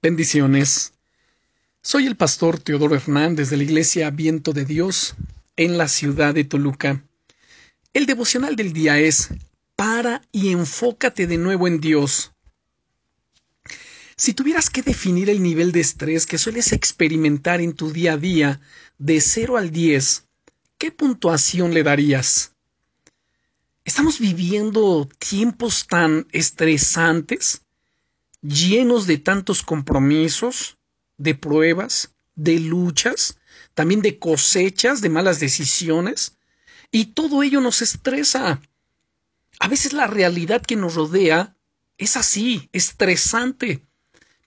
Bendiciones. Soy el pastor Teodoro Hernández de la Iglesia Viento de Dios en la ciudad de Toluca. El devocional del día es Para y enfócate de nuevo en Dios. Si tuvieras que definir el nivel de estrés que sueles experimentar en tu día a día de 0 al 10, ¿qué puntuación le darías? Estamos viviendo tiempos tan estresantes llenos de tantos compromisos, de pruebas, de luchas, también de cosechas, de malas decisiones, y todo ello nos estresa. A veces la realidad que nos rodea es así, estresante,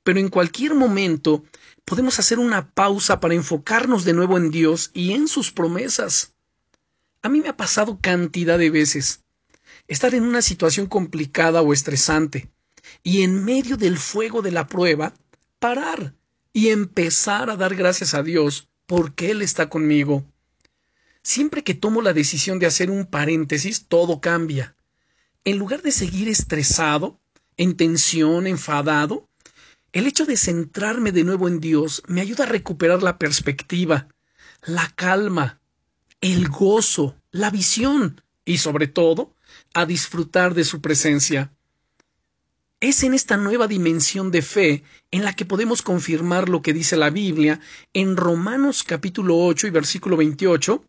pero en cualquier momento podemos hacer una pausa para enfocarnos de nuevo en Dios y en sus promesas. A mí me ha pasado cantidad de veces estar en una situación complicada o estresante, y en medio del fuego de la prueba, parar y empezar a dar gracias a Dios porque Él está conmigo. Siempre que tomo la decisión de hacer un paréntesis, todo cambia. En lugar de seguir estresado, en tensión, enfadado, el hecho de centrarme de nuevo en Dios me ayuda a recuperar la perspectiva, la calma, el gozo, la visión y sobre todo a disfrutar de su presencia. Es en esta nueva dimensión de fe en la que podemos confirmar lo que dice la Biblia en Romanos capítulo 8 y versículo 28,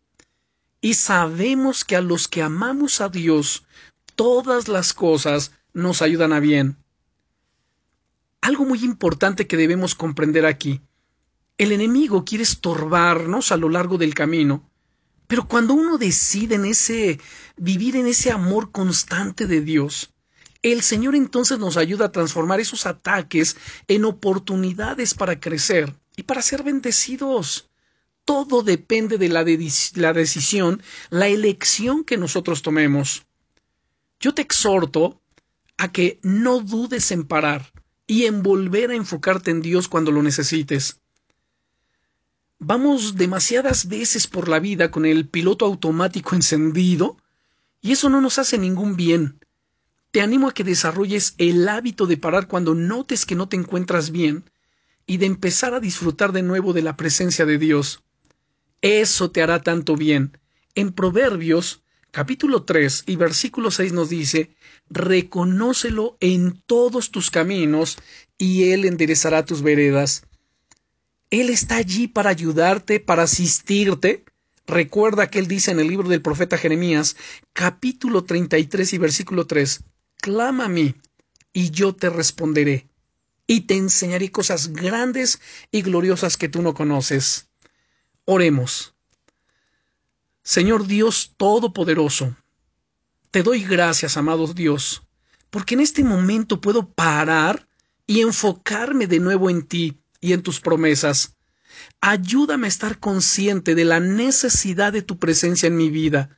y sabemos que a los que amamos a Dios, todas las cosas nos ayudan a bien. Algo muy importante que debemos comprender aquí. El enemigo quiere estorbarnos a lo largo del camino, pero cuando uno decide en ese vivir en ese amor constante de Dios, el Señor entonces nos ayuda a transformar esos ataques en oportunidades para crecer y para ser bendecidos. Todo depende de la, decisión, la elección que nosotros tomemos. Yo te exhorto a que no dudes en parar y en volver a enfocarte en Dios cuando lo necesites. Vamos demasiadas veces por la vida con el piloto automático encendido y eso no nos hace ningún bien. Te animo a que desarrolles el hábito de parar cuando notes que no te encuentras bien y de empezar a disfrutar de nuevo de la presencia de Dios. Eso te hará tanto bien. En Proverbios capítulo 3 y versículo 6 nos dice, Reconócelo en todos tus caminos y Él enderezará tus veredas. Él está allí para ayudarte, para asistirte. Recuerda que Él dice en el libro del profeta Jeremías, capítulo 33 y versículo 3, clama a mí y yo te responderé y te enseñaré cosas grandes y gloriosas que tú no conoces. Oremos. Señor Dios Todopoderoso, te doy gracias, amado Dios, porque en este momento puedo parar y enfocarme de nuevo en ti y en tus promesas. Ayúdame a estar consciente de la necesidad de tu presencia en mi vida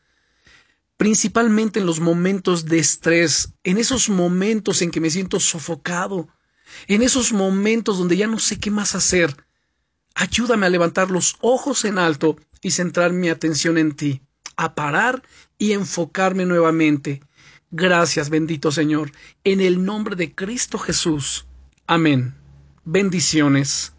principalmente en los momentos de estrés, en esos momentos en que me siento sofocado, en esos momentos donde ya no sé qué más hacer. Ayúdame a levantar los ojos en alto y centrar mi atención en ti, a parar y enfocarme nuevamente. Gracias, bendito Señor, en el nombre de Cristo Jesús. Amén. Bendiciones.